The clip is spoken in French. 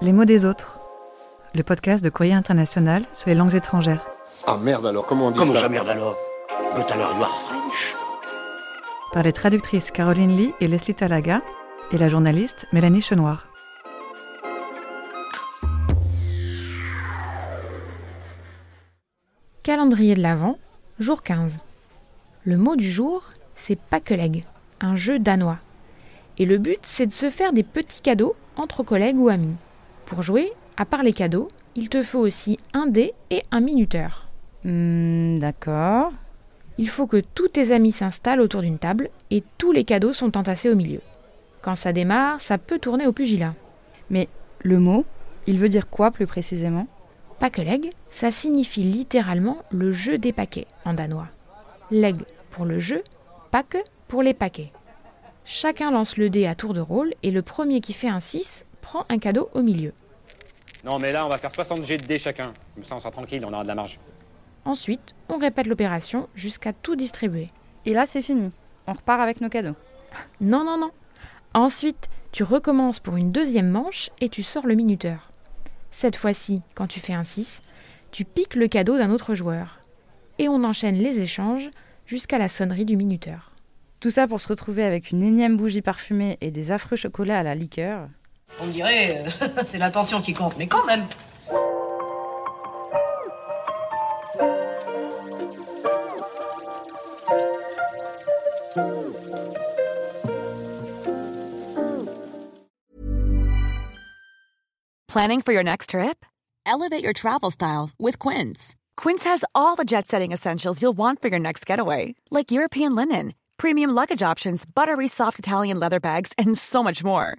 Les mots des autres, le podcast de Courrier International sur les langues étrangères. Ah merde alors, comment on dit Comment ça ça merde alors? But alors you are French Par les traductrices Caroline Lee et Leslie Talaga et la journaliste Mélanie Chenoir. Calendrier de l'Avent, jour 15. Le mot du jour, c'est Pakeleg, un jeu danois. Et le but, c'est de se faire des petits cadeaux entre collègues ou amis. Pour jouer, à part les cadeaux, il te faut aussi un dé et un minuteur. Hmm, D'accord. Il faut que tous tes amis s'installent autour d'une table et tous les cadeaux sont entassés au milieu. Quand ça démarre, ça peut tourner au pugilat. Mais le mot, il veut dire quoi plus précisément? Pakeleg, ça signifie littéralement le jeu des paquets en danois. Leg pour le jeu, pack pour les paquets. Chacun lance le dé à tour de rôle et le premier qui fait un 6 prend un cadeau au milieu. Non, mais là, on va faire 60 G de dés chacun. Comme ça, on sera tranquille, on aura de la marge. Ensuite, on répète l'opération jusqu'à tout distribuer. Et là, c'est fini. On repart avec nos cadeaux. Non, non, non. Ensuite, tu recommences pour une deuxième manche et tu sors le minuteur. Cette fois-ci, quand tu fais un 6, tu piques le cadeau d'un autre joueur. Et on enchaîne les échanges jusqu'à la sonnerie du minuteur. Tout ça pour se retrouver avec une énième bougie parfumée et des affreux chocolats à la liqueur. On dirait, euh, c'est l'attention qui compte, mais quand même. Planning for your next trip? Elevate your travel style with Quince. Quince has all the jet setting essentials you'll want for your next getaway, like European linen, premium luggage options, buttery soft Italian leather bags, and so much more.